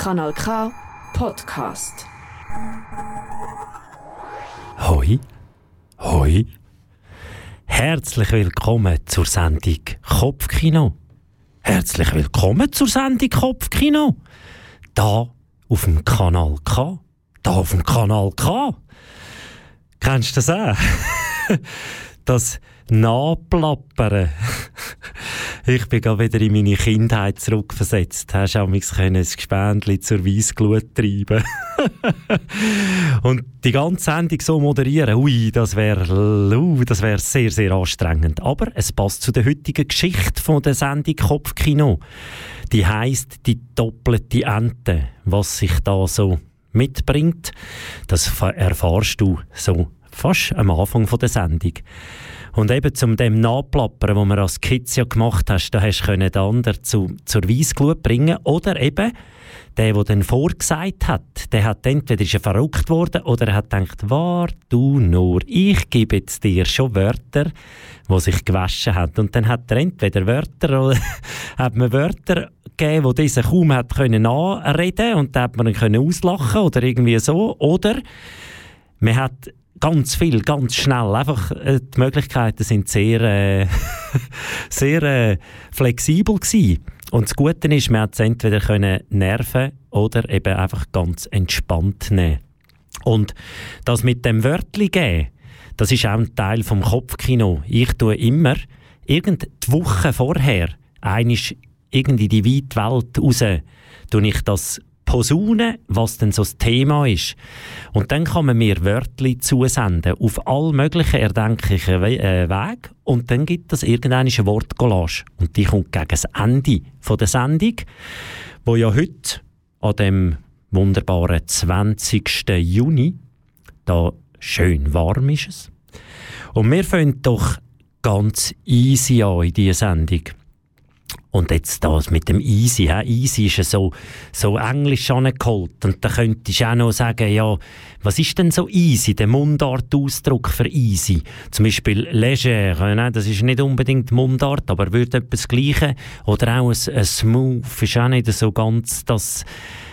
Kanal K Podcast. Hoi, hoi. Herzlich willkommen zur Sendung Kopfkino. Herzlich willkommen zur Sendung Kopfkino. Da auf dem Kanal K. Da auf dem Kanal K. Kennst du das auch? das Nachplappern. Ich bin gerade wieder in meine Kindheit zurückversetzt. Hast du mich ein Gespendli zur Weissglut treiben Und die ganze Sendung so moderieren, ui, das wäre uh, das wär sehr, sehr anstrengend. Aber es passt zu der heutigen Geschichte von der Sendung Kopfkino. Die heißt die doppelte Ente. Was sich da so mitbringt, das erfahrst du so fast am Anfang der Sendung. Und eben zum dem Nachplappern, wo man als Kids ja gemacht hast, da hast du den anderen zu, zur Weissglut bringen oder eben der, der dann vorgesagt hat, der hat entweder ist er verrückt worden oder er hat gedacht, wart du nur, ich gebe jetzt dir schon Wörter, wo sich gewaschen hat. Und dann hat er entweder Wörter oder hat man Wörter gegeben, wo dieser kaum hat können anreden und da hat man ihn auslachen oder irgendwie so. Oder man hat ganz viel, ganz schnell. Einfach, äh, die Möglichkeiten sind sehr, äh, sehr äh, flexibel gewesen. Und das Gute ist, man hat entweder können nerven oder eben einfach ganz entspannt nehmen. Und das mit dem Wörtli geben, das ist auch ein Teil vom Kopfkino. Ich tue immer, irgend die Woche vorher, einisch irgendwie die weite Welt raus, tue ich das posaunen, was denn so das Thema ist. Und dann kann man mir Wörter zusenden auf all möglichen erdenklichen We äh, Wege und dann gibt es irgendeine Wortcollage und die kommt gegen das Ende von der Sendung, wo ja heute an dem wunderbaren 20. Juni da schön warm ist es. Und wir fangen doch ganz easy an in diese Sendung. Und jetzt das mit dem Easy. He? Easy ist ja so, so englisch angeholt. Und da könntest du auch noch sagen, ja, was ist denn so easy? Der Mundartausdruck für easy. Zum Beispiel leger, ne? das ist nicht unbedingt Mundart, aber würde etwas Gleiche. Oder auch ein, ein smooth ist auch nicht so ganz das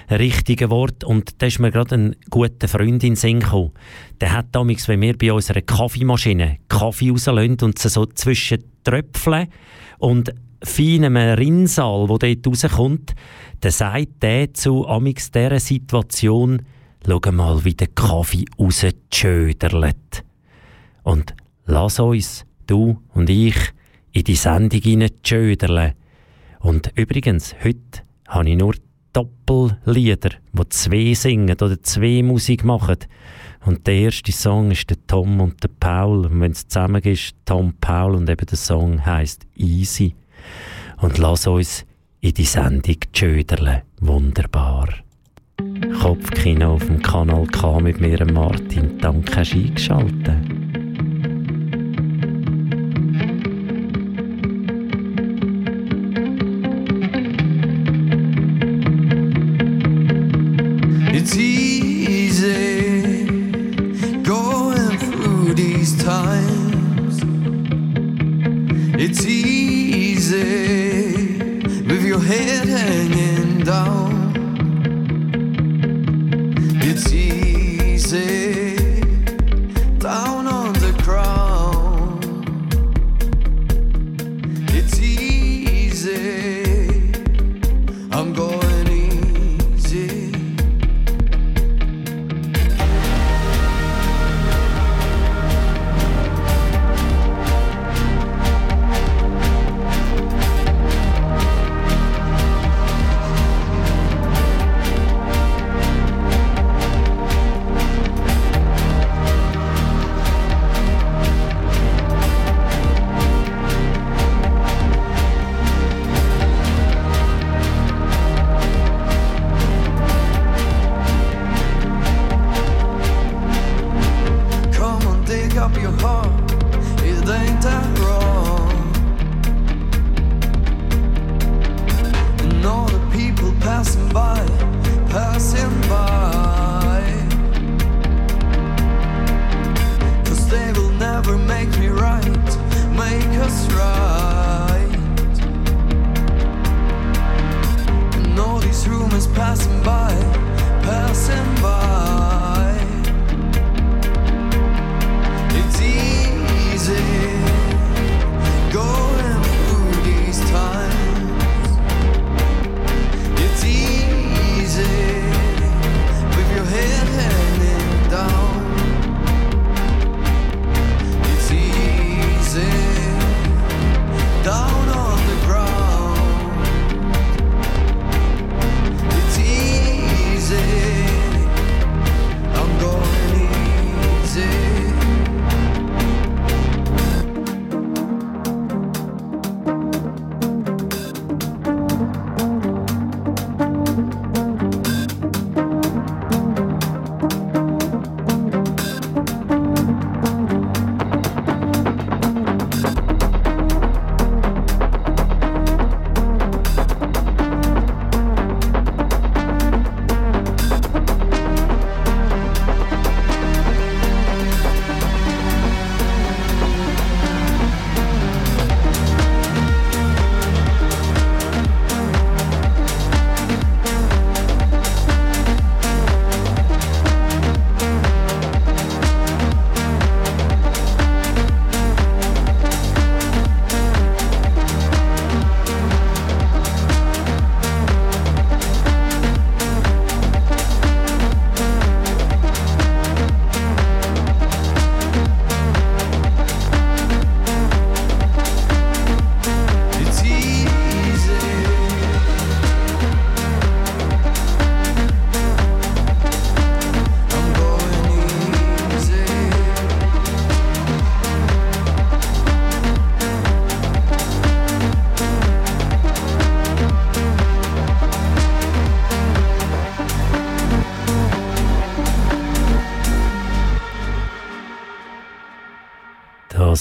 richtige Wort. Und da ist mir gerade ein guter Freund in Sinn gekommen. Der hat damals, wenn wir bei unserer Kaffeemaschine Kaffee rauslösen und sie so zwischen Tröpfeln und feinem Rinnsal, der dort rauskommt, dann sagt der zu amix dieser Situation, schau mal, wie der Kaffee rausschöderlet. Und lass uns, du und ich, in die Sendung hineinschöderlen. Und übrigens, heute habe ich nur Doppellieder, wo zwei singen oder zwei Musik machen. Und der erste Song ist der Tom und der Paul. Und wenn es zusammen ist, Tom, Paul und eben der Song heißt Easy und lass uns in die Sendung tschöderle. Wunderbar. Kopfkino auf dem Kanal K mit mir, Martin. Danke, hast eingeschaltet. Hanging down. It's easy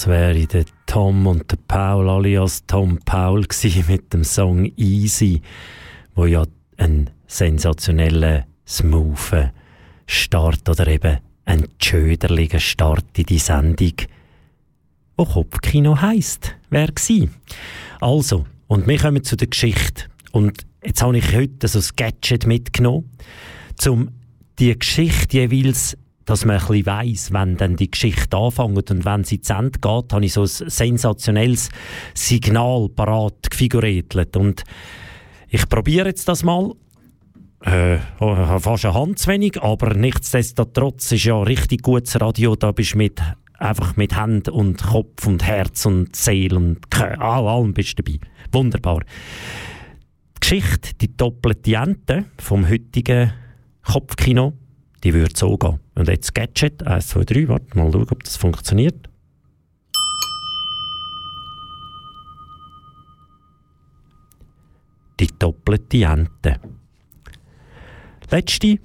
Das wäre der Tom und der Paul alias Tom Paul mit dem Song Easy, wo ja ein sensationeller, smoother Start oder eben ein schöderlicher Start in die Sendung, wo Kopfkino heisst, wäre gsi. Also, und wir kommen zu der Geschichte. Und jetzt habe ich heute so ein Gadget mitgenommen, um die Geschichte jeweils dass man ein bisschen weiss, wenn dann die Geschichte anfängt und wenn sie zu Ende geht, habe ich so ein sensationelles Signal parat gefiguriert. Und ich probiere jetzt das mal. Äh, oh, fast eine Hand zu wenig, aber nichtsdestotrotz ist ja richtig gutes Radio, da bist du mit, einfach mit Hand und Kopf und Herz und Seele und all, allem bist du dabei. Wunderbar. Die Geschichte, die doppelte Ente vom heutigen Kopfkino, die würde so gehen. Und jetzt Gadget, 1, 2, 3, warte mal schauen, ob das funktioniert. Die doppelte Ente. Letzte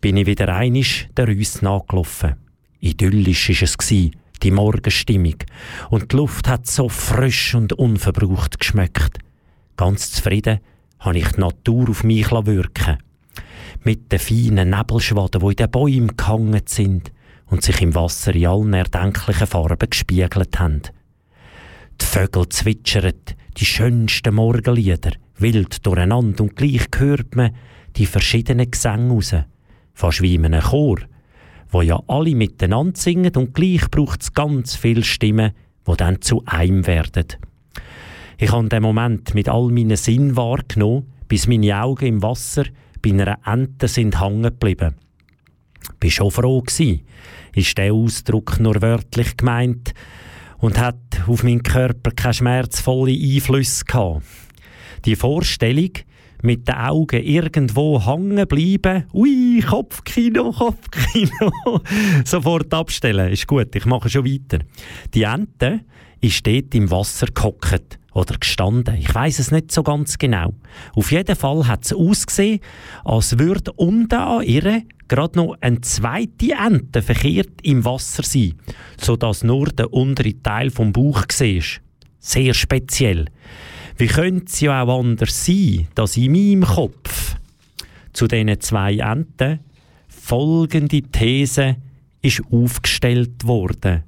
bin ich wieder einisch der Rüss nachgelaufen. Idyllisch war es, gsi, die Morgenstimmung. Und die Luft hat so frisch und unverbraucht geschmeckt. Ganz zufrieden habe ich die Natur auf mich wirken mit den feinen Nebelschwaden, die in den Bäumen gehangen sind und sich im Wasser in allen erdenklichen Farben gespiegelt haben. Die Vögel zwitschern die schönsten Morgenlieder, wild durcheinander und gleich hört man die verschiedenen Gesänge raus. Fast wie in einem Chor, wo ja alle miteinander singen und gleich braucht es ganz viele Stimmen, die dann zu einem werden. Ich habe den Moment mit all meinen Sinnen wahrgenommen, bis meine Augen im Wasser bei einer Ente sind hängen geblieben. Bin schon froh gsi, ist der Ausdruck nur wörtlich gemeint und hat auf meinen Körper keine schmerzvolle Einflüsse gehabt. Die Vorstellung, mit den Augen irgendwo hängen bleiben, ui, Kopfkino, Kopfkino, sofort abstellen, ist gut, ich mache schon weiter. Die Ente ist dort im Wasser gehockt oder gestanden. Ich weiß es nicht so ganz genau. Auf jeden Fall hat es ausgesehen, als würde unten an ihr gerade noch eine zweite Ente verkehrt im Wasser sein, sodass nur der untere Teil vom Bauch war. Sehr speziell. Wie könnte es ja auch anders sein, dass in meinem Kopf zu diesen zwei Enten folgende These ist aufgestellt worden.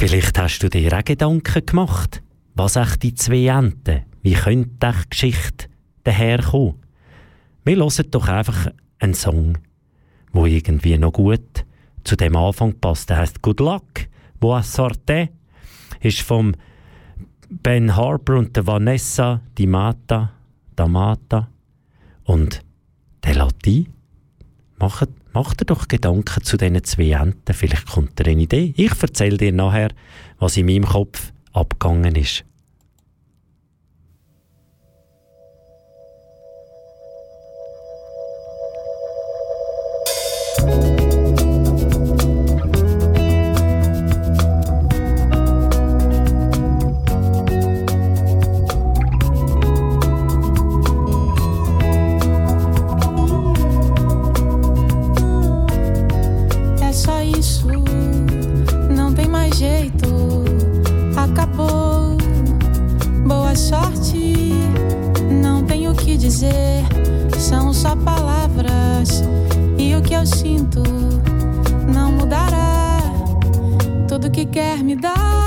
Vielleicht hast du dir auch Gedanken gemacht, was echt die zwei Enten, wie könnte echt die Geschichte daherkommen? Wir hören doch einfach einen Song, wo irgendwie noch gut zu dem Anfang passt. Der heißt Good Luck, Boa Sorte, ist vom Ben Harper und der Vanessa Di Mata, Damata und der Latin. Macht, macht dir doch Gedanken zu diesen zwei Enten, vielleicht kommt dir eine Idee. Ich erzähle dir nachher, was in meinem Kopf abgegangen ist. Eu sinto não mudará. Tudo que quer me dar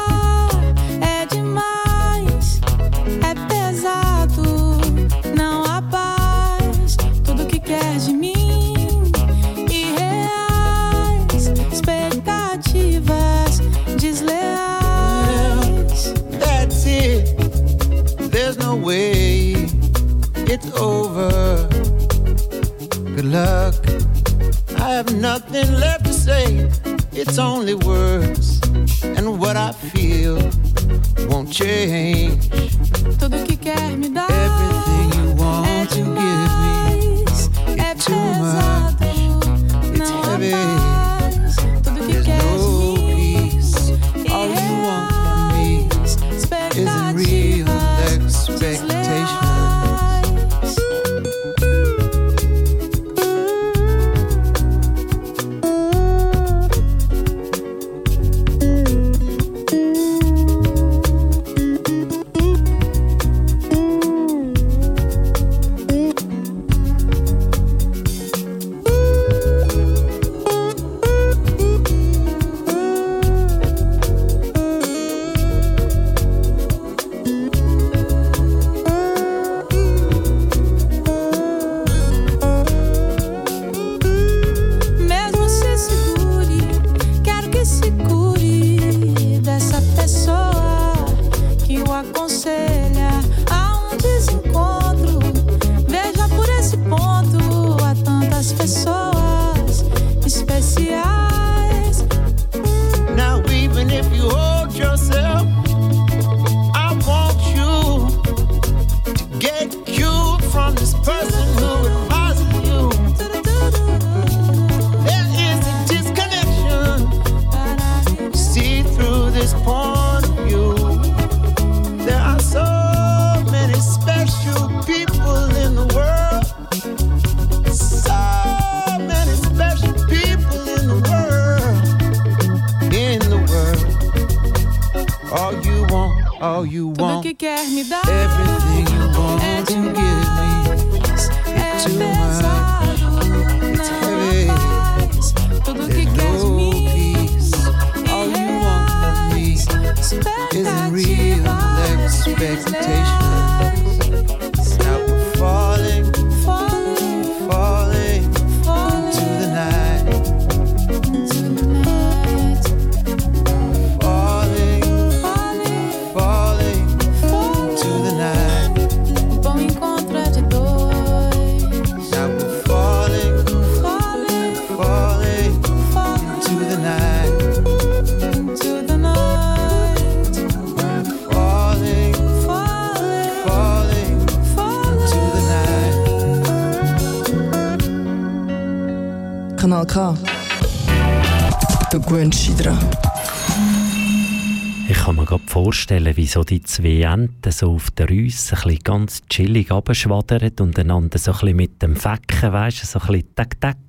vorstellen, wie so die zwei Enten so auf der bisschen ganz chillig abschwadern und einander so ein mit dem Fecken, weißt du, so ein tack tack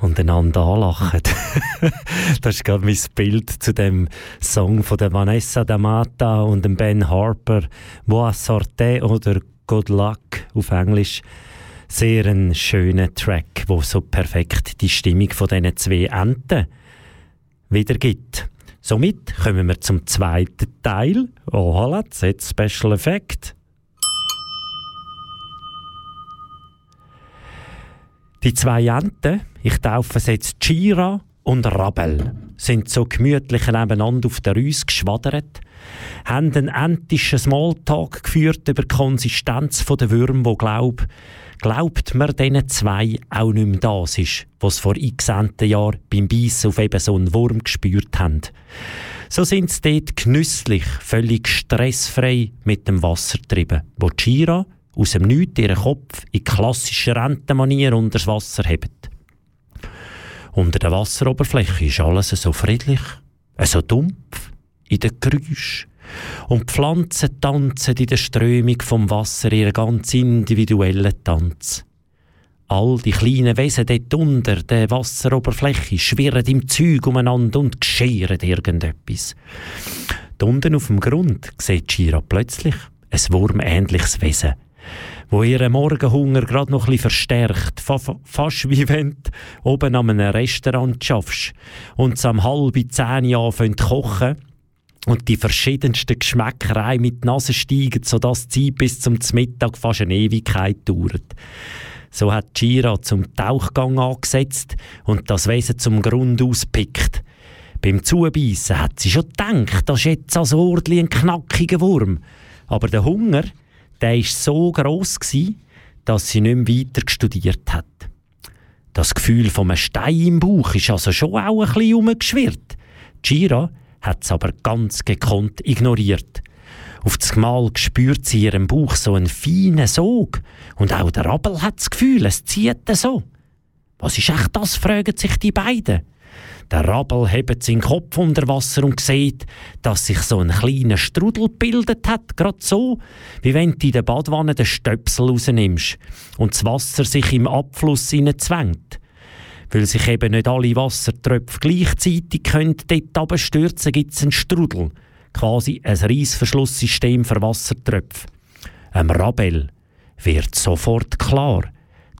und einander anlachen. das ist gerade mein Bild zu dem Song von der Vanessa D'Amata und dem Ben Harper, Boa Sorte oder Good Luck auf Englisch. Sehr ein schöner Track, wo so perfekt die Stimmung von diesen zwei Enten wiedergibt. Somit kommen wir zum zweiten Teil. Oh, voilà, jetzt Special Effect. Die zwei Enten, ich taufe sie jetzt Chira und Rabel, sind so gemütlich nebeneinander auf der Rüse geschwadert, haben einen entischen Smalltalk geführt über die Konsistenz der Würmer, wo glaub, glaubt man diesen zwei auch nicht mehr das ist, was vor x Jahren beim Beißen auf eben so einen Wurm gespürt haben. So sind sie dort genüsslich, völlig stressfrei mit dem Wasser getrieben, wo Chira aus dem Nichts ihren Kopf in klassischer Rentenmanier unter das Wasser hebt. Unter der Wasseroberfläche ist alles so friedlich, so dumpf, in den Geräuschen. Und die Pflanzen tanzen in der Strömung vom Wasser ihren ganz individuellen Tanz. All die kleinen Wesen dort unter der Wasseroberfläche schwirren im Zeug umeinander und gescheren irgendetwas. Da unten auf dem Grund sieht Shira plötzlich ein wurmähnliches Wesen wo ihren Morgenhunger gerade noch ein verstärkt. fast wie wenn du oben an einem Restaurant schaffst und es am halb zehn anfängt kochen und die verschiedensten Geschmäckereien mit die Nase steigen, sodass die Zeit bis zum Mittag fast eine Ewigkeit dauert. So hat Gira zum Tauchgang angesetzt und das Wesen zum Grund auspickt. Beim Zubeissen hat sie schon gedacht, das ist jetzt als Ordli ein knackiger Wurm. Aber der Hunger, der war so gross, gewesen, dass sie nicht mehr weiter studiert hat. Das Gefühl von einem Stein im Bauch ist also schon auch ein bisschen umgeschwirrt. Gira hat es aber ganz gekonnt ignoriert. Auf das Mal spürt sie ihrem Bauch so einen feinen Sog. Und auch der Rabel hat das Gefühl, es zieht so. Was ist echt das, fragen sich die beiden. Der Rabel hebt seinen Kopf unter Wasser und sieht, dass sich so ein kleiner Strudel gebildet hat, gerade so, wie wenn du in der Badwanne den Stöpsel rausnimmst und das Wasser sich im Abfluss zwängt. Weil sich eben nicht alle Wassertröpfe gleichzeitig können dort abstürzen, gibt es einen Strudel, quasi ein Reissverschlusssystem für Wassertröpfe. Ein Rabel wird sofort klar,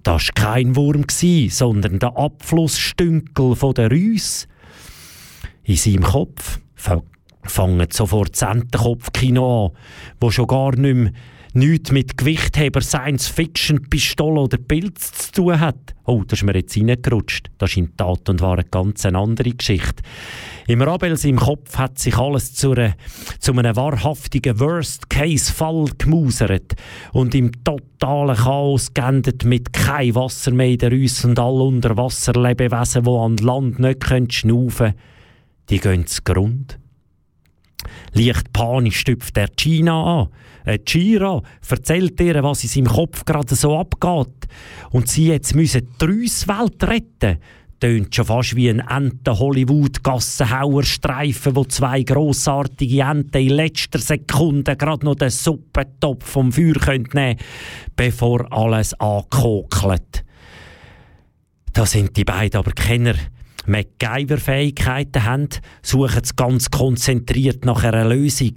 das war kein Wurm, sondern der Abflussstünkel der Rüss. In seinem Kopf fangen sofort das Entenkopfkino an, wo schon gar nicht mehr nichts mit Gewichtheber, Science-Fiction-Pistole oder Pilz zu tun hat. Oh, das ist mir jetzt reingerutscht. Das ist in Tat und war eine ganz andere Geschichte. Im Rabels im Kopf hat sich alles zu, einer, zu einem wahrhaftigen Worst-Case-Fall gemausert und im totalen Chaos geendet mit kein Wasser mehr in der Rüsse und all Unterwasserlebewesen, die an Land nicht schnaufen können, die gehen zu Grund. Leicht panisch stüpft der China an. Äh, Chira erzählt ihr, was in seinem Kopf gerade so abgeht. Und sie jetzt müssen die Reuswelt retten. Tönt schon fast wie ein Enten-Hollywood-Gassenhauer-Streifen, wo zwei grossartige Enten in letzter Sekunde gerade noch den Suppentopf vom Feuer nehmen können, bevor alles ankokelt. Da sind die beiden aber Kenner MacGyver-Fähigkeiten haben, suchen sie ganz konzentriert nach einer Lösung.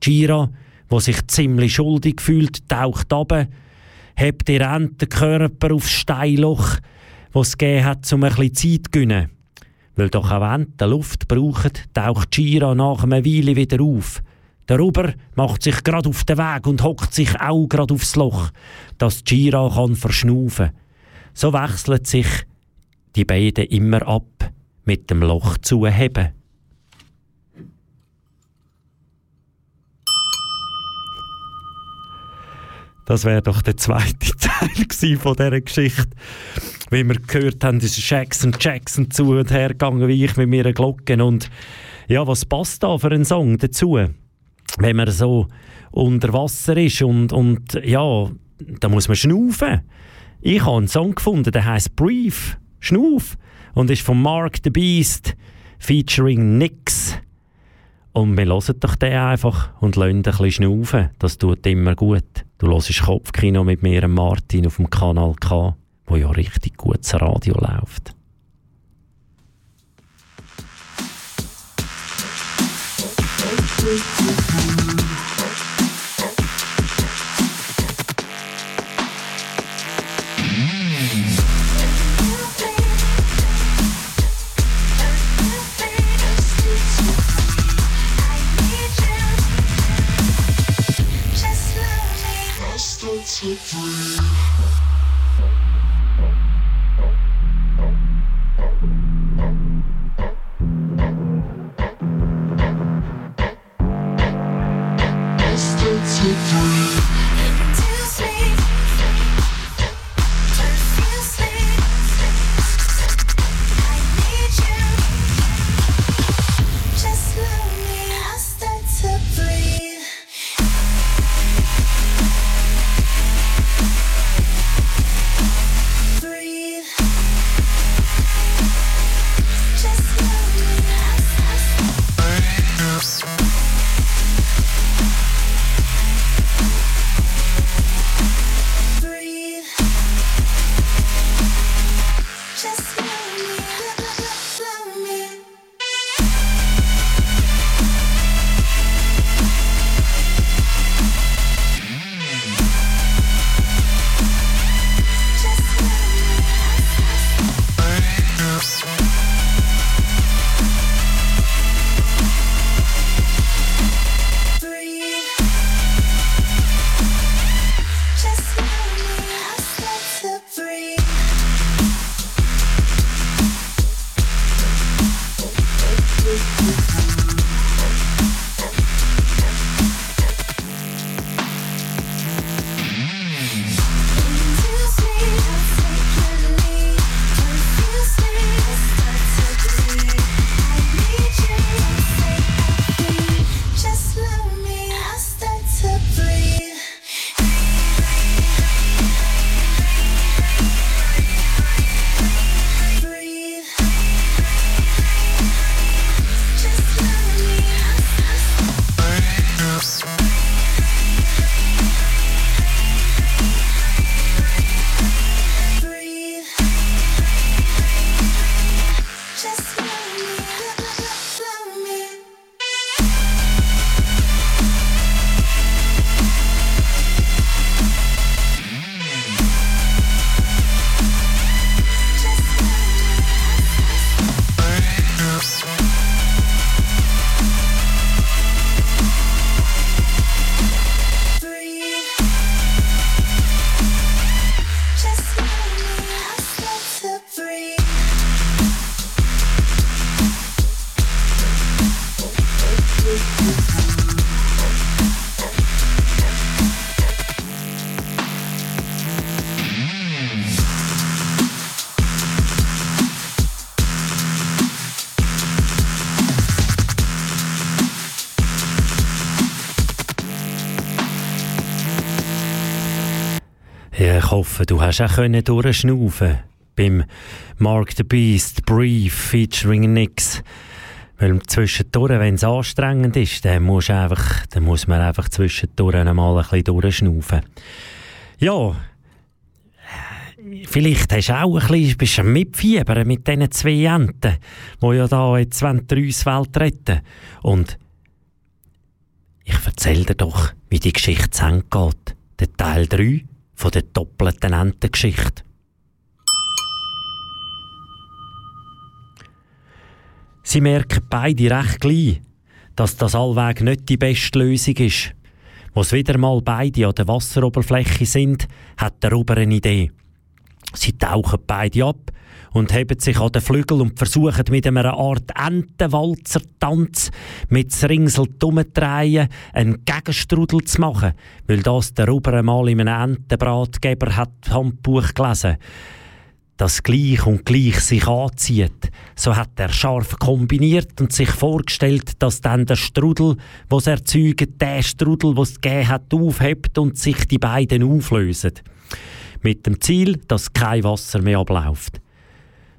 Gira, wo sich ziemlich schuldig fühlt, taucht ab, hebt ihr Entenkörper aufs Steinloch, was es gegeben hat, um ein bisschen Zeit zu gewinnen. Weil doch auch Enten Luft brauchen, taucht Gira nach einer Weile wieder auf. Der Ruber macht sich gerade auf den Weg und hockt sich auch gerade aufs Loch, dass Gira kann verschnaufen. So wechselt sich die beiden immer ab mit dem Loch zu heben. Das wäre doch der zweite Teil von dieser Geschichte. Wie wir gehört haben, ist Jackson Jackson zu und her gegangen, wie ich mit meiner Glocke. Und ja, was passt da für einen Song dazu? Wenn man so unter Wasser ist und, und ja, da muss man schnaufen. Ich habe einen Song gefunden, der heißt Brief. Schnuff und ist von Mark the Beast featuring Nix. Und wir hören doch den einfach und lassen ein bisschen schnaufen. Das tut immer gut. Du hörst Kopfkino mit mir Martin auf dem Kanal K, wo ja richtig gutes Radio läuft. for free. Hoffe, du hast auch durchschnaufen beim Mark the Beast Brief featuring Nix. Weil zwischendurch, wenn es anstrengend ist, dann muss, einfach, dann muss man einfach zwischendurch einmal ein bisschen durchschnaufen. Ja, vielleicht hast du auch ein bisschen, mitfiebern mit diesen zwei Enten, die ja da jetzt die Welt retten Und ich erzähle dir doch, wie die Geschichte zu Ende geht. Der Teil 3 von der doppelten Entengeschichte. Sie merken beide recht gleich, dass das allweg nicht die beste Lösung ist. Wo es wieder mal beide an der Wasseroberfläche sind, hat der Ober eine Idee. Sie tauchen beide ab und heben sich an den Flügel und versuchen mit einer Art Entenwalzer-Tanz mit Ringsel umzudrehen, einen Gegenstrudel zu machen, weil das der Ober einmal in einem Entenbratgeber hat Handbuch gelesen das gleich und gleich sich anzieht. So hat er scharf kombiniert und sich vorgestellt, dass dann der Strudel, was erzeugt, der Strudel, was gegeben hat, aufhebt und sich die beiden auflösen. Mit dem Ziel, dass kein Wasser mehr abläuft.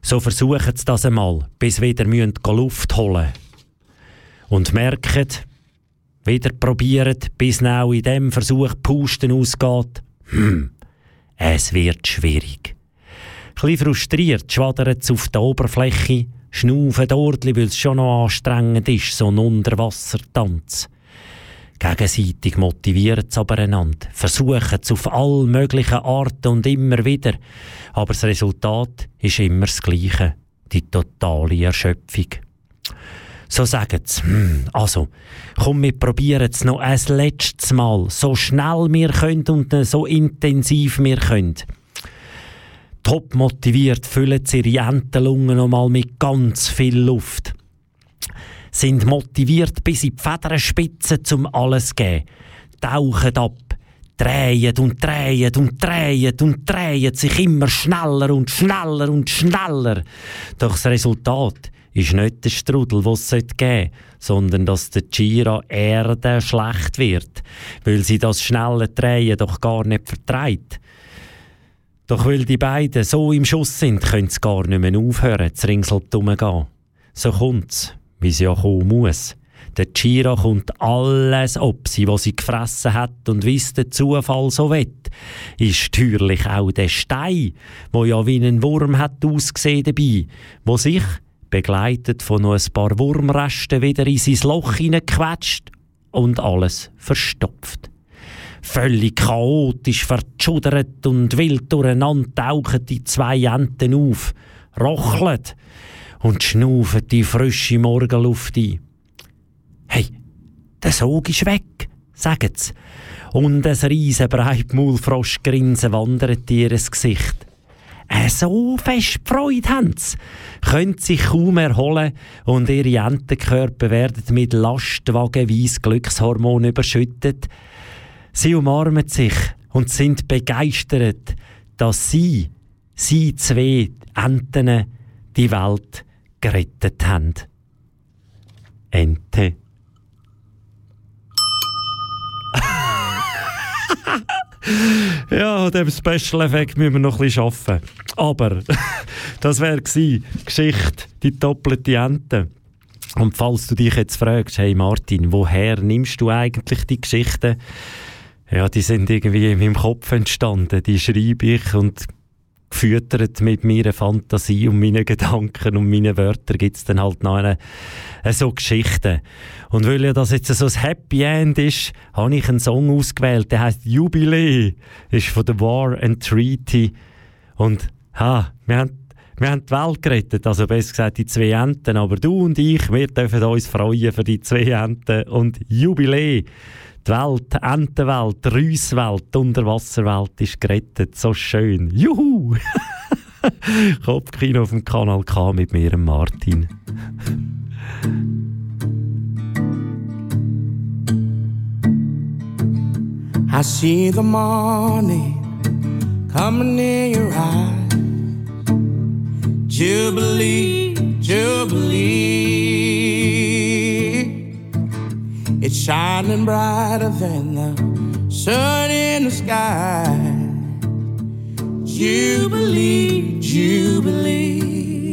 So versuchen sie das einmal, bis wieder müssen Luft holen Und merken, wieder probieren, bis auch in dem Versuch Pusten ausgeht. Hm, es wird schwierig. Ein frustriert schwadert es auf der Oberfläche, schnaufen dort, weil es schon noch anstrengend ist, so ein Unterwassertanz. Gegenseitig motivieren sie aber einander, versuchen es auf all möglichen Arten und immer wieder. Aber das Resultat ist immer das Gleiche, die totale Erschöpfung. So sagen sie, hm, also, komm, wir probieren es noch ein letztes Mal, so schnell wir können und so intensiv wir können. Top motiviert füllen sie ihre Entenlungen nochmal mit ganz viel Luft. Sind motiviert bis in die Federspitze zum alles geben. Tauchen ab, drehen und drehen und drehen und drehen sich immer schneller und schneller und schneller. Doch das Resultat ist nicht der Strudel, den es geben sollte, sondern dass der Gira Erde schlecht wird, weil sie das schnelle Drehen doch gar nicht vertreibt. Doch weil die beiden so im Schuss sind, können sie gar nicht mehr aufhören, zu ringselt gehen. So kommt's, wie es ja kommen muss. Der Chira kommt alles ob sie, was sie gefressen hat und wie der Zufall so wett. Ist natürlich auch der Stein, wo ja wie ein Wurm hat ausgesehen dabei, wo sich, begleitet von noch ein paar Wurmresten, wieder in sein Loch hineinquetscht und alles verstopft. Völlig chaotisch verschudert und wild durcheinander tauchen die zwei Enten auf, rocheln und schnaufen die frische Morgenluft ein. Hey, der Sog ist weg, sagen sie. Und ein riesen Breitmaulfroschgrinsen wandert ihr Gesicht. Äh, so fest Freude haben sie, können sich kaum erholen und ihre Entenkörper werden mit lastwagenweise Glückshormon überschüttet. Sie umarmen sich und sind begeistert, dass sie, sie zwei Enten, die Welt gerettet haben. Ente. ja, an dem Special Effekt müssen wir noch ein bisschen arbeiten. Aber das wäre die Geschichte, die doppelte Ente. Und falls du dich jetzt fragst, hey Martin, woher nimmst du eigentlich die Geschichten? Ja, die sind irgendwie in meinem Kopf entstanden. Die schreibe ich und gefüttert mit meiner Fantasie und meinen Gedanken und meinen Wörtern gibt es dann halt noch eine, eine so Geschichten. Und weil ja das jetzt so ein Happy End ist, habe ich einen Song ausgewählt, der heißt Jubilee, ist von The War and Treaty und ha, wir haben wir haben die Welt gerettet, also besser gesagt die zwei Enten, aber du und ich, wir dürfen uns freuen für die zwei Enten und Jubiläe. Die Welt, Entenwelt, Reuswelt, Unterwasserwelt ist gerettet. So schön. Juhu! Kopfkino auf dem Kanal K mit mir, Martin. I see the morning coming in your eyes. Jubilee, Jubilee. It's shining brighter than the sun in the sky. Jubilee, Jubilee.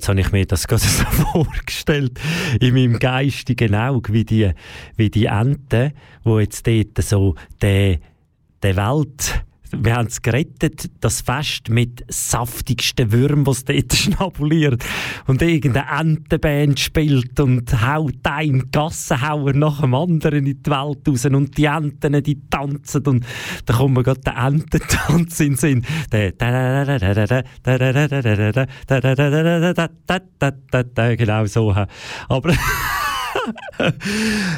Jetzt habe ich mir das gerade so vorgestellt, in meinem geistigen Auge, wie die, wie die Ente, wo jetzt dort so der Welt wir haben es gerettet, das Fest mit saftigsten Würmern, es dort schnabuliert. Und irgendeine Entenband spielt und haut einen Gassenhauer nach dem anderen in die Welt raus. Und die Enten, die tanzen. Und da kommt mir gerade der Ententanz in den Sinn. Genau so. Aber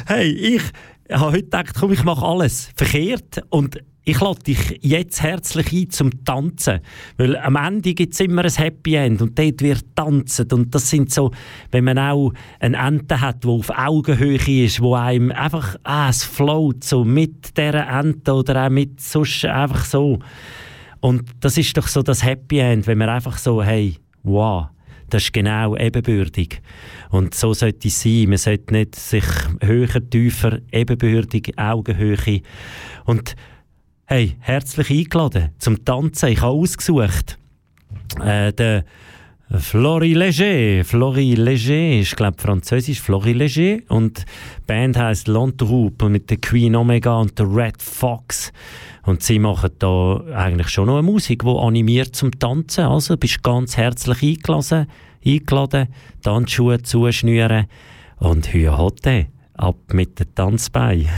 hey, ich habe heute gedacht, komm, ich mache alles verkehrt und ich lade dich jetzt herzlich ein zum Tanzen. Weil am Ende gibt es immer ein Happy End und dort wird tanzen. Und das sind so, wenn man auch eine Ente hat, die auf Augenhöhe ist, wo einem einfach, ah, es float so mit dieser Ente oder auch mit sonst einfach so. Und das ist doch so das Happy End, wenn man einfach so, hey, wow, das ist genau ebenbürtig. Und so sollte es sein. Man sollte nicht sich höher, tiefer, ebenbürtig, Augenhöhe. Und hey, herzlich eingeladen zum Tanzen. Ich habe ausgesucht äh, den Flori Léger. Flori Léger ist, glaube französisch. Flori Léger. Und die Band heisst L'Entroupe mit der Queen Omega und der Red Fox. Und sie machen da eigentlich schon noch eine Musik, die animiert zum Tanzen. Also bist ganz herzlich eingeladen, eingeladen Tanzschuhe zuschnüren und hüa hotte ab mit den Tanzbeinen.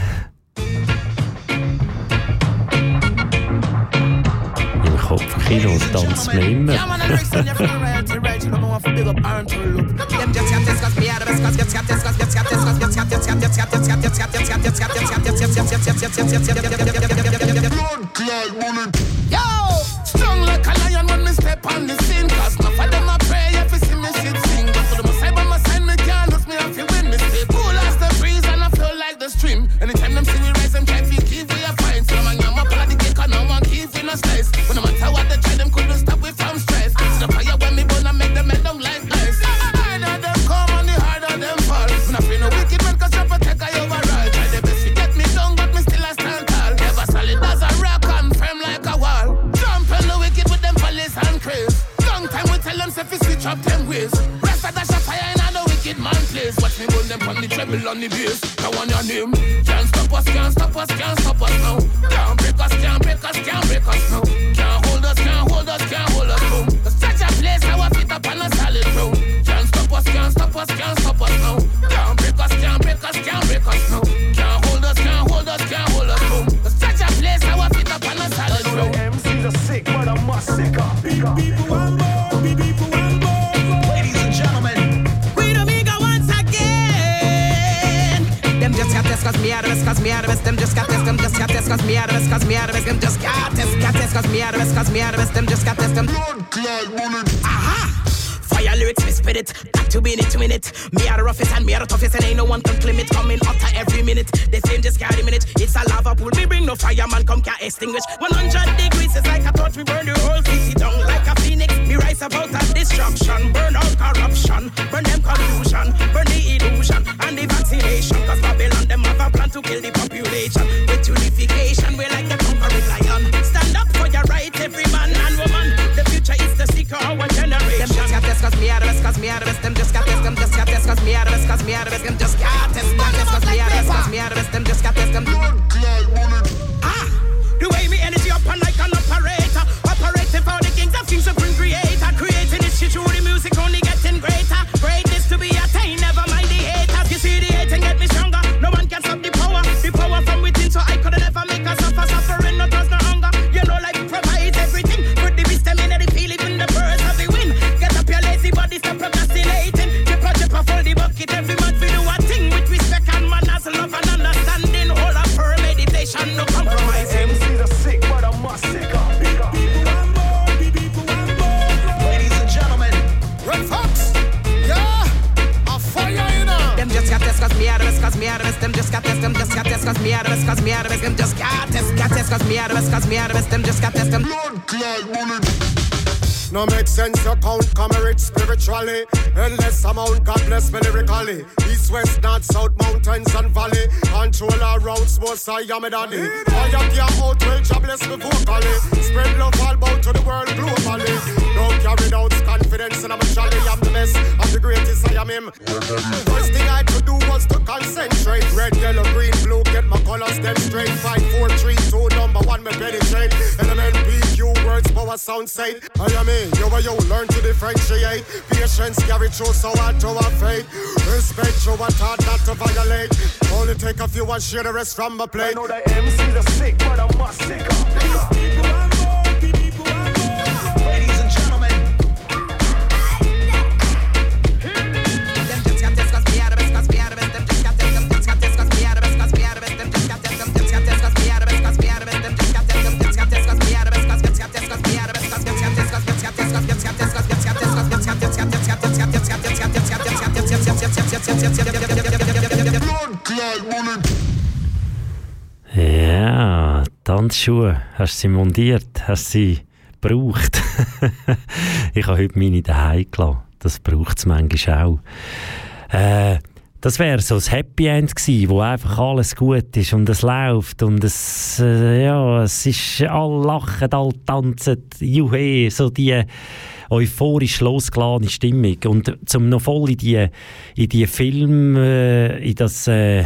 Im Kopfkino tanzt man immer. you know me want big up and turn up. Them just got this, got me out of this, got this, got this, got this, got this, got this, got this, got this, got this, got this, got this, got this, got this, got this, got this, got this, got this, Blood clot bullet. Yo, strong like a lion when me step on the scene. Cause now for them I pray if you see me shit sing. For them I say by my side me can't lose me if you win me stay. Cool as the breeze and I flow like the stream. Anytime them see me rise, them try to give me a fine. So I'm a yammer, but I think I no one give in a slice. But no matter what they treble on the bass. Now on your name. Can't stop us, can't stop us, can't stop us now. Can't break us, can't break us, can't break us now. Cause me out of this, me out of. Them just got this, them just got this cause me out of this, cause me out of this. Them just got this, got this cause me out of this, cause me out of this. Them just got this, them. Aha! Fire lyrics, we spit it. Back to minute to minute. Me are the roughest and me are the toughest, and ain't no one can claim it. Coming hotter every minute. The flame just carry minute. It's a lava pool. Me bring no fireman, come can't extinguish. 100 degrees is like a torch. We burn the whole city down like a phoenix. Me rise about a destruction. Burn out corruption. Burn them confusion. Burn the illusion and the vaccination. Cause Babylon, are the them just can't test. Them cause me are cause me are them just can't test. Ah, the way me energy. Them just got this, got this, cause me out of this, cause me out of this. Them just got this, them no make sense to count comrades spiritually. Endless amount, God bless me lyrically. East, west, north, south, mountains and valley. Control our routes, most I am a daddy. I am your out, well, God bless me vocally. Spread love all about to the world globally. No carry doubts, confidence and I'm a jolly. I'm the best, I'm the greatest, I am him. First thing I could do was to concentrate. Red, yellow, green, blue, get my colors, them straight. Five, four, three, two, number one, me penetrate. Element, PQ, words, power, sound, sight. I am it me. Yo, yo, learn to differentiate. Patience carry through, so I to a faith. Respect you, I taught not to violate. Only take a few and share the rest from my plate. I know the MC's a sick, but I'm stick up. Tanzschuhe. Hast sie montiert? Hast sie gebraucht? ich habe heute meine daheim gelassen. Das braucht es manchmal auch. Äh, das wäre so das Happy End gewesen, wo einfach alles gut ist und es läuft und es, äh, ja, es ist, alle lachen, alle tanzen, juhe, so die euphorisch losgeladene Stimmung. Und zum noch voll in die, in die Film, äh, in das, äh,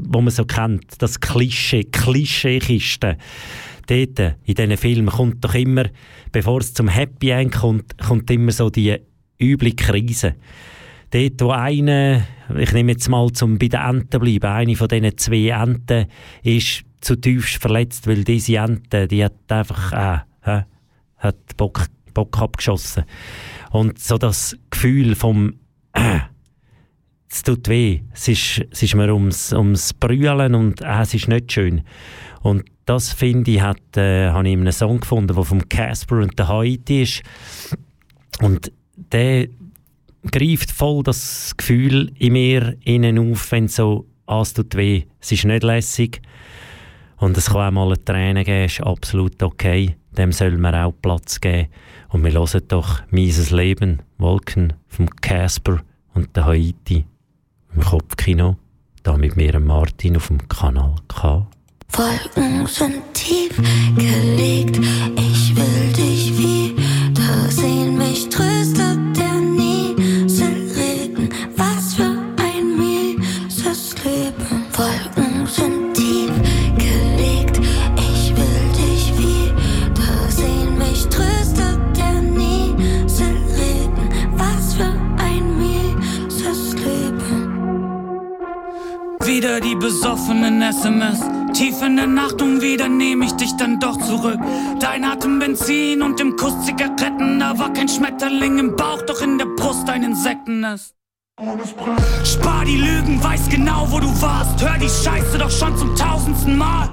wo man so kennt, das Klischee, Klischeekiste. Dort, in diesen Filmen, kommt doch immer, bevor es zum Happy End kommt, kommt immer so die üble Krise. Dort, wo einer, ich nehme jetzt mal zum bei den Enten bleiben, eine von diesen zwei Enten ist zu tiefst verletzt, weil diese Ente, die hat einfach, äh, hat Bock, Bock abgeschossen. Und so das Gefühl vom, äh, es tut weh, es ist, es ist mir ums, ums Brüllen und äh, es ist nicht schön. Und das finde ich, äh, habe ich in einem Song gefunden, der vom Casper und der Haiti ist. Und der greift voll das Gefühl in mir innen auf, wenn so, ah, es tut weh, es ist nicht lässig. Und es kann auch mal eine Träne geben, ist absolut okay. Dem soll man auch Platz geben. Und wir hören doch «Mieses Leben», Wolken vom Casper und der Haiti im Kopfkino. Da mit mir Martin auf dem Kanal K. Wolken sind tief gelegt, ich will dich wieder sehen, mich tröstet der Nieselregen. Was für ein mieses Leben. Wolken Wieder die besoffenen SMS. Tief in der Nacht und wieder nehme ich dich dann doch zurück. Dein Atem Benzin und im Kuss Zigaretten. Da war kein Schmetterling im Bauch, doch in der Brust ein Insektennest. Spar die Lügen, weiß genau, wo du warst. Hör die Scheiße doch schon zum tausendsten Mal.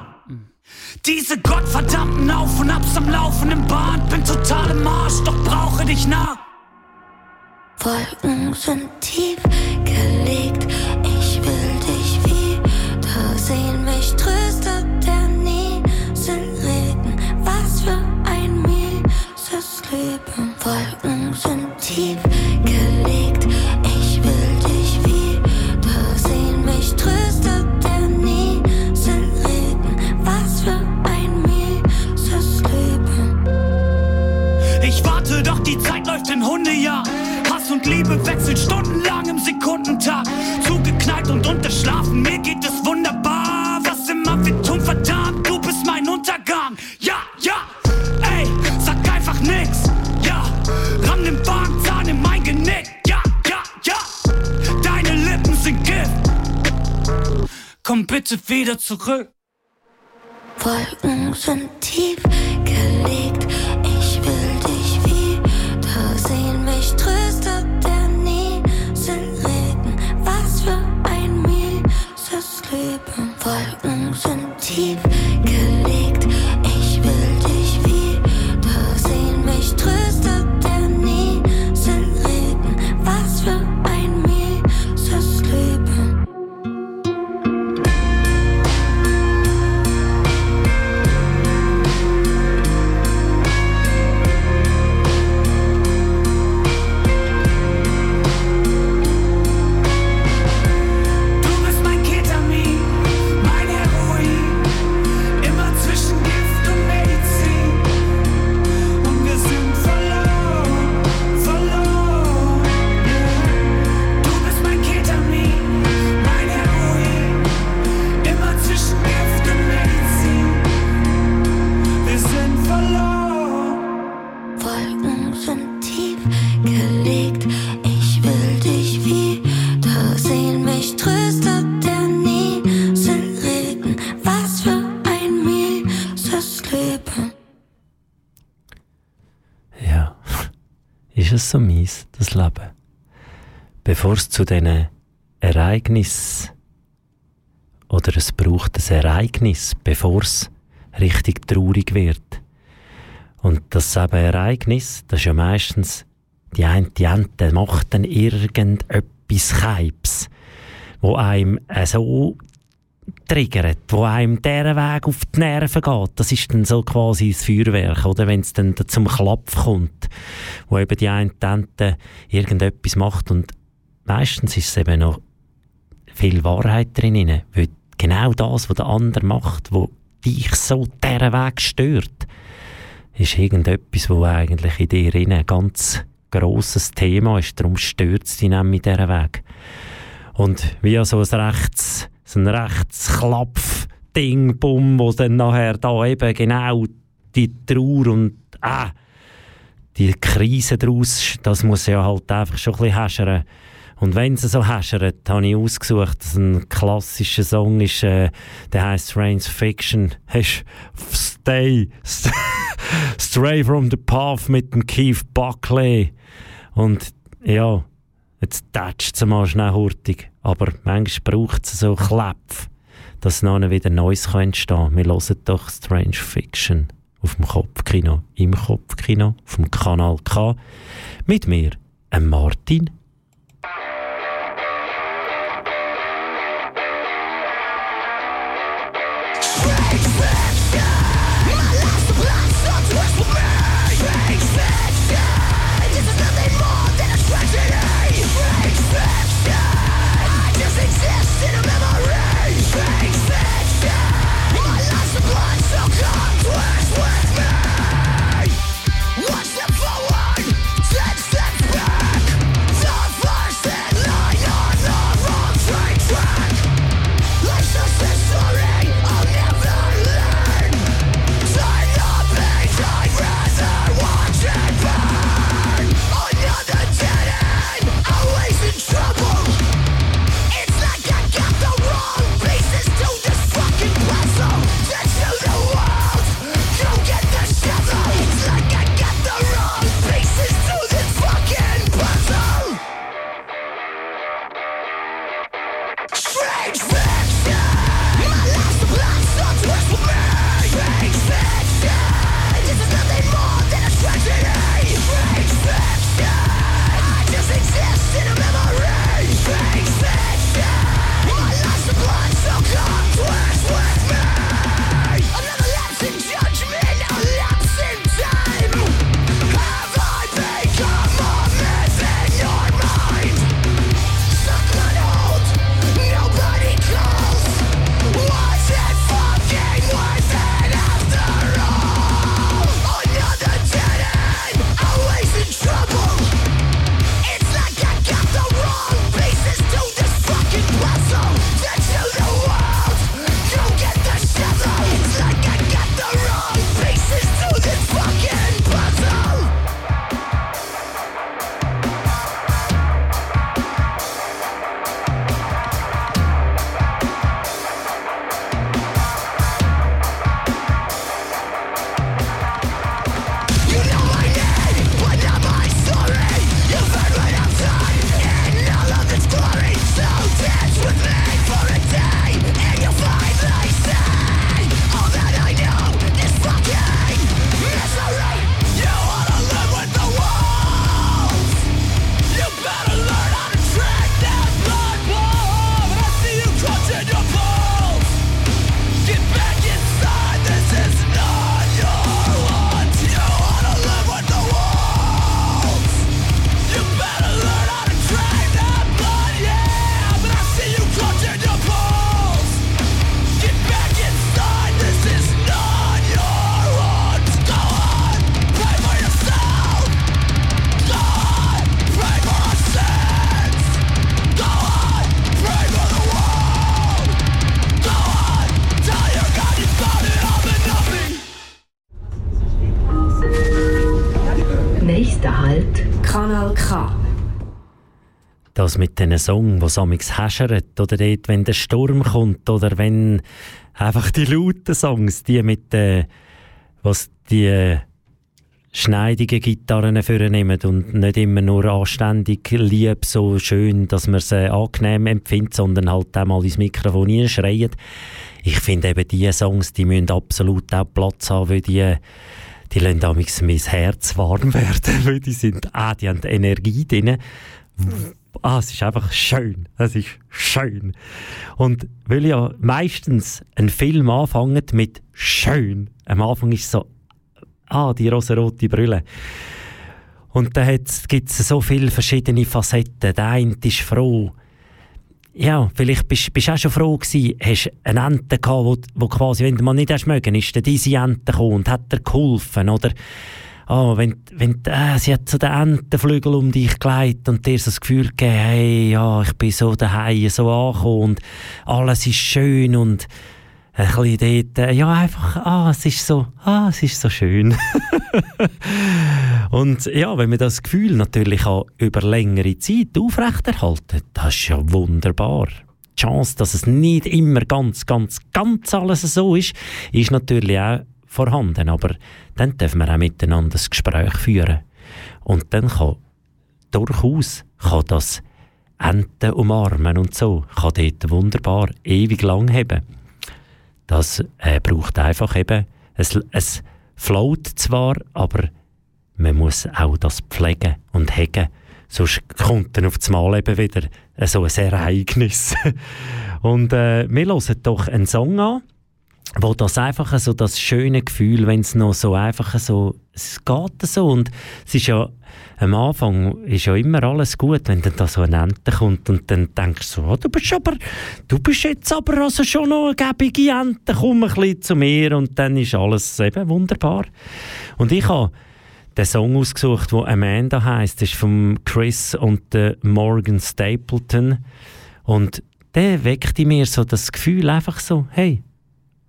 Diese gottverdammten Auf und Abs am laufenden Bahn. Bin total im Arsch, doch brauche dich nah. Wolken sind tief gelegt. Mich tröstet der Nieselregen. Was für ein mieses Leben. Wolken sind tief gelegt. Ich will dich wieder sehen. Mich tröstet der Nieselregen. Was für ein mieses Leben. Ich warte, doch die Zeit läuft in Hundejahr. Hass und Liebe wechseln stundenlang im Sekundentag. Zugeknallt und unterschlafen, mir geht es wunderbar. Verdammt, du bist mein Untergang. Ja, ja, ey, sag einfach nix. Ja, ramm den Bankzahn in mein Genick. Ja, ja, ja, deine Lippen sind Gift. Komm bitte wieder zurück. Wolken sind tief gelegt. Sind Bevor es zu diesen Ereignissen oder es braucht ein Ereignis, bevor es richtig traurig wird. Und das eben Ereignis, das ist ja meistens die eine, die Ente macht dann irgendetwas Keibs, wo einem äh, so triggert, wo einem dieser Weg auf die Nerven geht. Das ist dann so quasi das Feuerwerk, oder? Wenn es dann da zum Klapf kommt, wo eben die eine Tante irgendetwas macht und meistens ist es eben noch viel Wahrheit drin, weil genau das, was der andere macht, wo dich so dieser Weg stört, ist irgendetwas, wo eigentlich in dir rein ein ganz grosses Thema ist. Darum stört es dich nämlich dieser Weg. Und wie so ein rechts, so ein rechts Klapf-Ding, bumm, wo dann nachher da eben genau die Trauer und äh, die Krise daraus, das muss ja halt einfach schon ein bisschen häschern. Und wenn sie so häschert, habe ich ausgesucht, dass ein klassischer Song ist, äh, der heißt Strange Fiction. Hast Stay, st Stray from the Path mit dem Keith Buckley. Und ja, jetzt tätscht es mal schnell hurtig. Aber manchmal braucht es so Klepf, dass noch wieder Neues entstehen kann. Wir hören doch Strange Fiction auf dem Kopfkino, im Kopfkino, dem Kanal K. Mit mir, einem Martin Das mit diesen Song, wo es häschert, oder dort, wenn der Sturm kommt, oder wenn einfach die lauten Songs, die mit äh, was die äh, schneidigen Gitarren vornehmen und nicht immer nur anständig lieb, so schön, dass man sie angenehm empfindet, sondern halt auch mal ins Mikrofon schreien. Ich finde eben, diese Songs, die müssen absolut auch Platz haben, weil die die lassen damals mein Herz warm werden, weil die sind, ah, die haben Energie drin ah, es ist einfach schön. Es ist schön. Und weil ja meistens ein Film anfängt mit schön. Am Anfang ist es so, ah, die rosarote Brille. Und da gibt es so viele verschiedene Facetten. Der eine ist froh. Ja, vielleicht bist du auch schon froh gewesen, hast eine Ente gehabt, wo, wo quasi, wenn man nicht hast mögen, ist diese Ente gekommen und hat dir geholfen, oder? Oh, wenn, wenn, äh, sie hat so den Entenflügel um dich gelegt und dir so das Gefühl gegeben, hey, ja, ich bin so daheim, so angekommen und alles ist schön und ein bisschen dort, äh, ja, einfach, ah, es ist so, ah, es ist so schön. und ja, wenn man das Gefühl natürlich auch über längere Zeit aufrechterhalten, das ist ja wunderbar. Die Chance, dass es nicht immer ganz, ganz, ganz alles so ist, ist natürlich auch vorhanden. Aber dann dürfen wir auch miteinander das Gespräch führen. Und dann kann durchaus kann das Enten umarmen und so, kann dort wunderbar ewig lang haben. Das äh, braucht einfach eben, es, es float zwar, aber man muss auch das pflegen und hegen. Sonst kommt dann auf das Mal eben wieder so ein Ereignis. und äh, wir hören doch einen Song an wo das einfach so das schöne Gefühl, wenn es noch so einfach so, es geht so. Und es ist ja, am Anfang ist ja immer alles gut, wenn dann da so ein Ente kommt und dann denkst du so, oh, du bist aber, du bist jetzt aber also schon noch eine gebige Ente, komm ein bisschen zu mir. Und dann ist alles eben wunderbar. Und ich habe den Song ausgesucht, wo Amanda heißt, ist von Chris und Morgan Stapleton. Und der weckt in mir so das Gefühl einfach so, hey,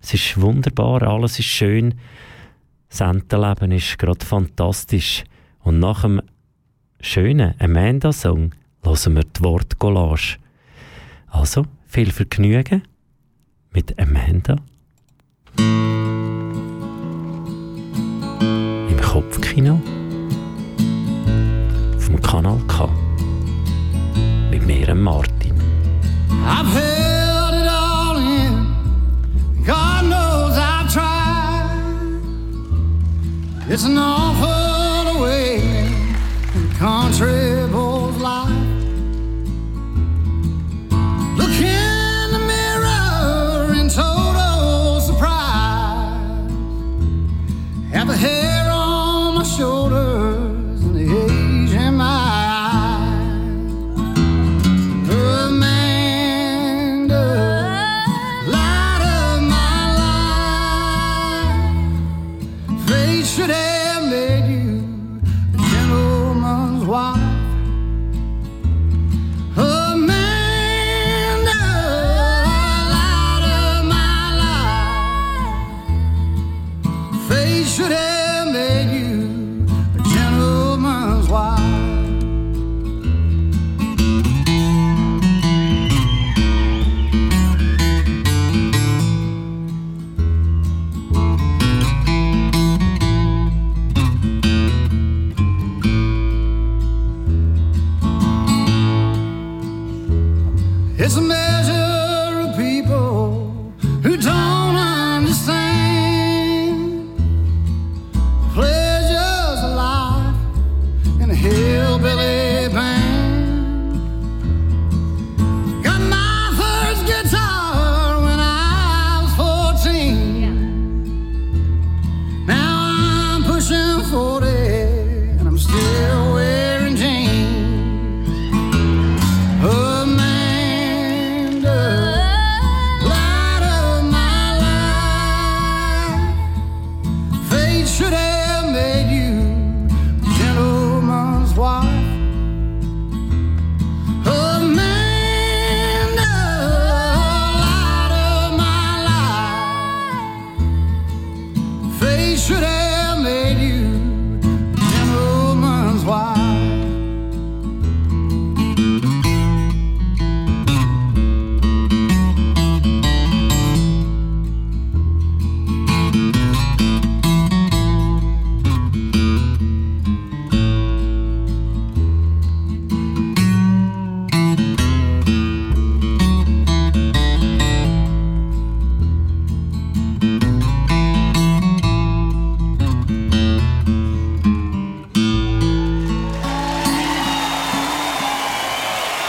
es ist wunderbar, alles ist schön. Das Entenleben ist gerade fantastisch. Und nach dem schönen Amanda-Song hören wir die Wortcollage. Also, viel Vergnügen mit Amanda. Im Kopfkino. Vom Kanal K. Mit mir, Martin. It's an awful way in country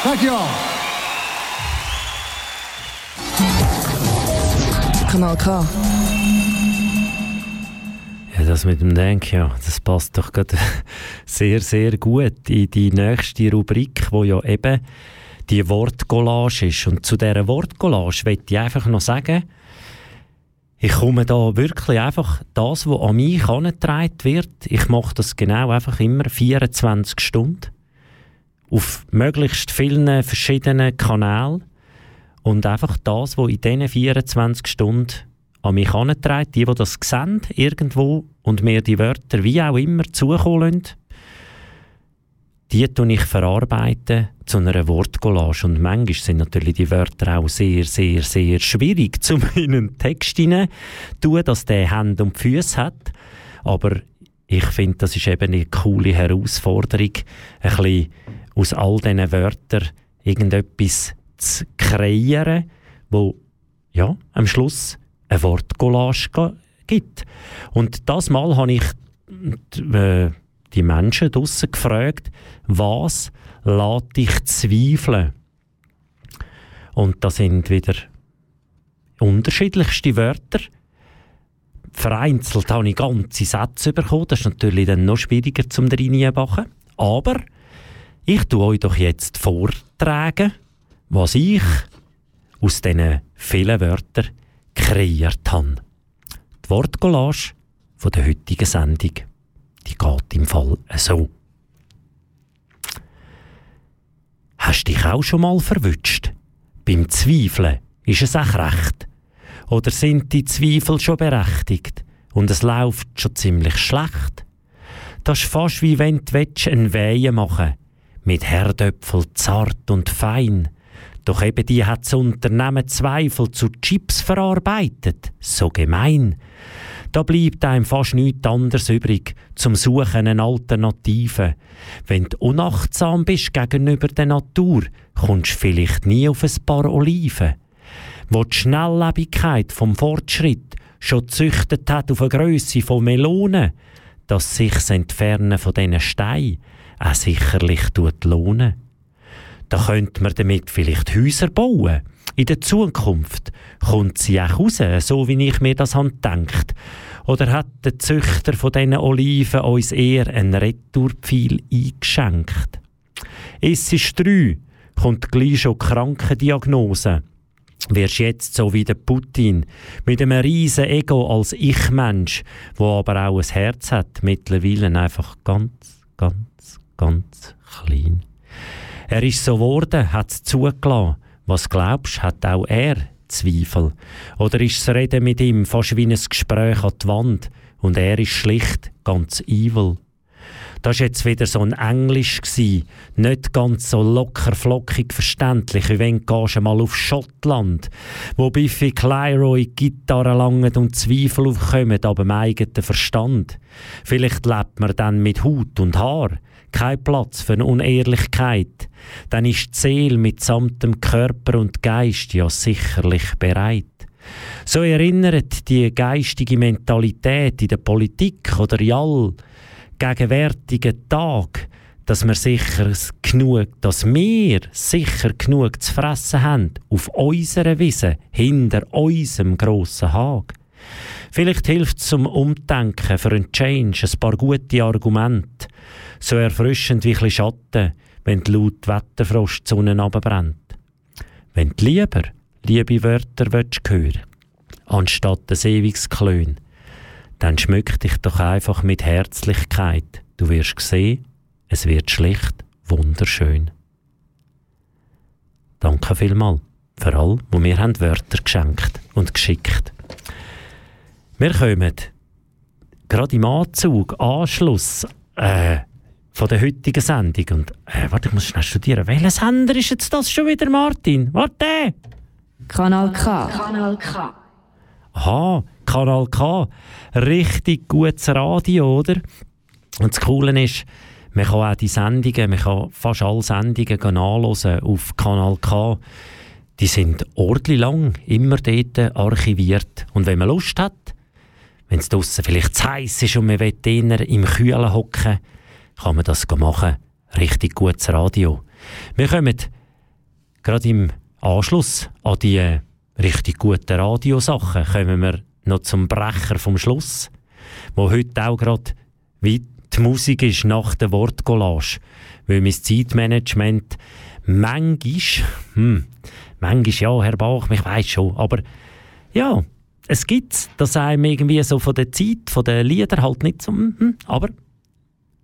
Thank you all. Kanal K. Ja, das mit dem Denk, ja, das passt doch gerade sehr, sehr gut in die nächste Rubrik, wo ja eben die Wortcollage ist. Und zu dieser Wortcollage möchte ich einfach noch sagen, ich komme da wirklich einfach das, was an mich herangetragen wird, ich mache das genau einfach immer 24 Stunden auf möglichst vielen verschiedenen Kanälen und einfach das, was in diesen 24 Stunden an mich herangetragen, die, die das sehen, irgendwo und mir die Wörter wie auch immer zukommen lassen, die tue ich verarbeiten zu einer Wortcollage. Und manchmal sind natürlich die Wörter auch sehr, sehr, sehr schwierig, zum in einen Text hinein tun, dass der Hände und Füße hat. Aber ich finde, das ist eben eine coole Herausforderung, ein bisschen aus all diesen Wörtern irgendetwas zu kreieren, wo ja, am Schluss eine Wortcollage gibt. Und das Mal habe ich äh, die Menschen draussen gefragt, was lässt dich zweifeln? Und da sind wieder unterschiedlichste Wörter. Vereinzelt habe ich ganze Sätze bekommen. Das ist natürlich dann noch schwieriger zum reinbachen. Aber ich tue euch doch jetzt vortragen, was ich aus diesen vielen Wörtern kreiert habe. Die Wortcollage von der heutigen Sendung, die geht im Fall so. Hast dich auch schon mal verwünscht? Beim Zweifeln ist es auch recht. Oder sind die Zweifel schon berechtigt und es läuft schon ziemlich schlecht? Das ist fast wie wenn du einen Wehen machen mit Herdöpfel zart und fein. Doch eben die hat das Unternehmen Zweifel zu Chips verarbeitet. So gemein. Da bleibt einem fast nichts anderes übrig, zum Suchen einer Alternative. Wenn du unachtsam bist gegenüber der Natur, kommst du vielleicht nie auf ein paar Oliven. Wo die Schnelllebigkeit vom Fortschritt schon gezüchtet hat auf eine Grösse von Melonen, dass sich das Entfernen von diesen Steinen auch sicherlich lohnen. Da könnte man damit vielleicht Häuser bauen. In der Zukunft kommt sie auch raus, so wie ich mir das gedacht Oder hat der Züchter von diesen Oliven uns eher einen Retourpfeil eingeschenkt? Es ist drei, kommt gleich schon Krankendiagnose. Wirst jetzt so wie der Putin, mit einem riesen Ego als Ich-Mensch, wo aber auch ein Herz hat, mittlerweile einfach ganz, ganz, ganz klein. Er ist so geworden, hat es zugelassen. Was glaubst, hat auch er Zweifel? Oder ist das Reden mit ihm fast wie ein Gespräch an die Wand und er ist schlicht ganz evil? Das war jetzt wieder so ein Englisch, gewesen. nicht ganz so locker flockig verständlich, wie wenn du mal auf Schottland, wo Biffy Clyro in Gitarre langen und Zweifel aufkommen, aber im eigenen Verstand. Vielleicht lebt man dann mit Hut und Haar, kein Platz für Unehrlichkeit, dann ist die Seele mitsamt dem Körper und Geist ja sicherlich bereit. So erinnert die geistige Mentalität in der Politik oder in all gegenwärtigen Tag, dass wir sicher genug, dass wir sicher genug zu fressen haben auf unserer Wiese hinter unserem grossen Hag. Vielleicht hilft es zum Umdenken für einen Change ein paar gute Argumente, so erfrischend wie ein Schatten, wenn die laut Wetterfrost die Sonne runterbrennt. Wenn du lieber liebe Wörter willst hören anstatt des ewiges Klön, dann schmück dich doch einfach mit Herzlichkeit. Du wirst sehen, es wird schlicht wunderschön. Danke vielmals für all, wo mir Wörter geschenkt und geschickt. Wir kommen gerade im Anzug, Anschluss äh, von der heutigen Sendung. Und äh, warte, ich muss schnell studieren. Welcher Sender ist jetzt das schon wieder, Martin? Warte! Kanal K. Kanal K. Aha, Kanal K. Richtig gutes Radio, oder? Und das Coole ist, man kann auch die Sendungen, man kann fast alle Sendungen auf Kanal K. Die sind ordentlich lang, immer dort archiviert. Und wenn man Lust hat, wenn es draussen vielleicht zu heiß ist und man will im Kühlen hocken, kann man das machen. Richtig gutes Radio. Wir kommen gerade im Anschluss an die äh, richtig guten Radiosachen kommen wir noch zum Brecher vom Schluss, wo heute auch gerade wie die Musik ist nach der Wortcollage, weil mein Zeitmanagement manchmal, hm, manchmal ja, Herr Bach, ich weiß schon, aber ja, es gibt, dass einem irgendwie so von der Zeit, von den Liedern halt nicht so, hm, aber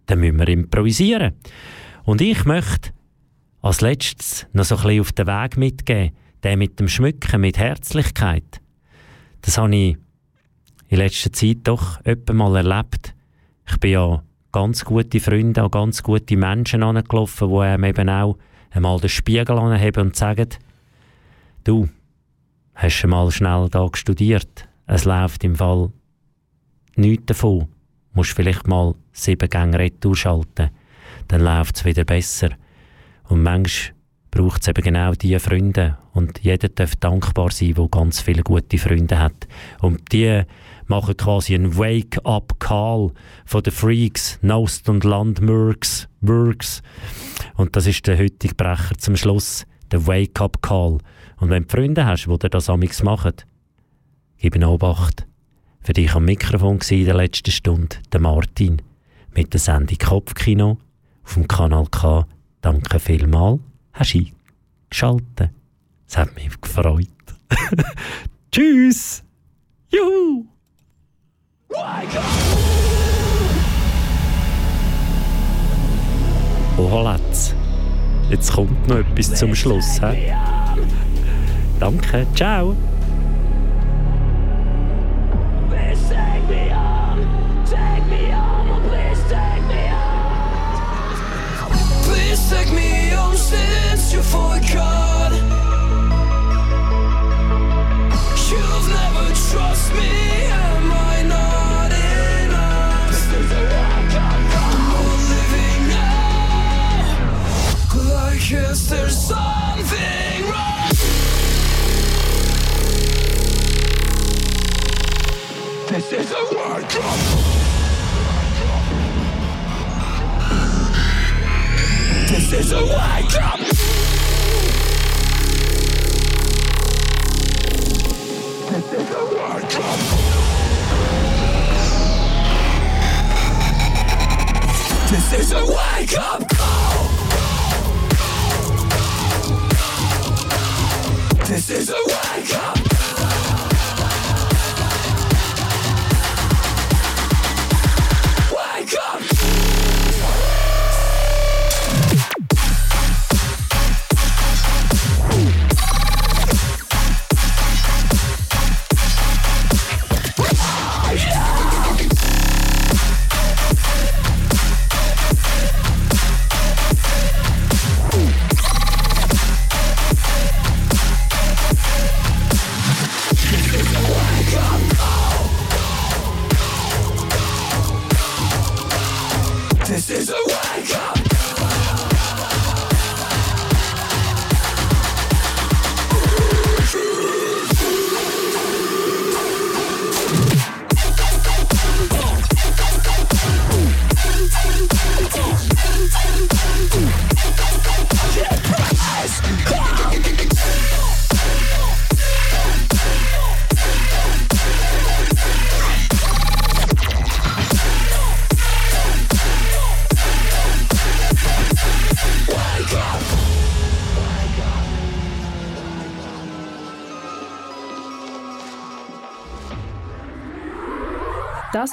dann müssen wir improvisieren. Und ich möchte als letztes noch so ein bisschen auf den Weg mitgeben, der mit dem Schmücken, mit Herzlichkeit. Das habe ich in letzter Zeit doch öppe mal erlebt. Ich bin ja ganz gute Freunde, an ganz gute Menschen angelaufen, die einem eben auch einmal den Spiegel anheben und sagen, du, hast du mal schnell da studiert? Es läuft im Fall nichts davon. Musst vielleicht mal sieben Gänge Retour schalten. Dann läuft es wieder besser. Und manchmal braucht es eben genau diese Freunde. Und jeder darf dankbar sein, der ganz viele gute Freunde hat. Und die machen quasi einen Wake-up-Call von den Freaks, Nost und Landmurks, Burgs. Und das ist der heutige Brecher zum Schluss, der Wake-up-Call. Und wenn du Freunde hast, die dir das amigs machen, gib ihnen Obacht. Für dich am Mikrofon war in der letzten Stunde der Martin mit der Sendung Kopfkino auf dem Kanal K. Danke vielmals, hast du eingeschaltet. Es hat mich gefreut. Tschüss! Juhu! Oh, Letz. Jetzt kommt noch etwas zum Schluss. He? Danke, ciao! Since you forgot. You've never me, am I not enough? I'm living now, like yes, there's something wrong. This is a wake up. This is a wake up. This is a wake up. This is a wake up call. This is a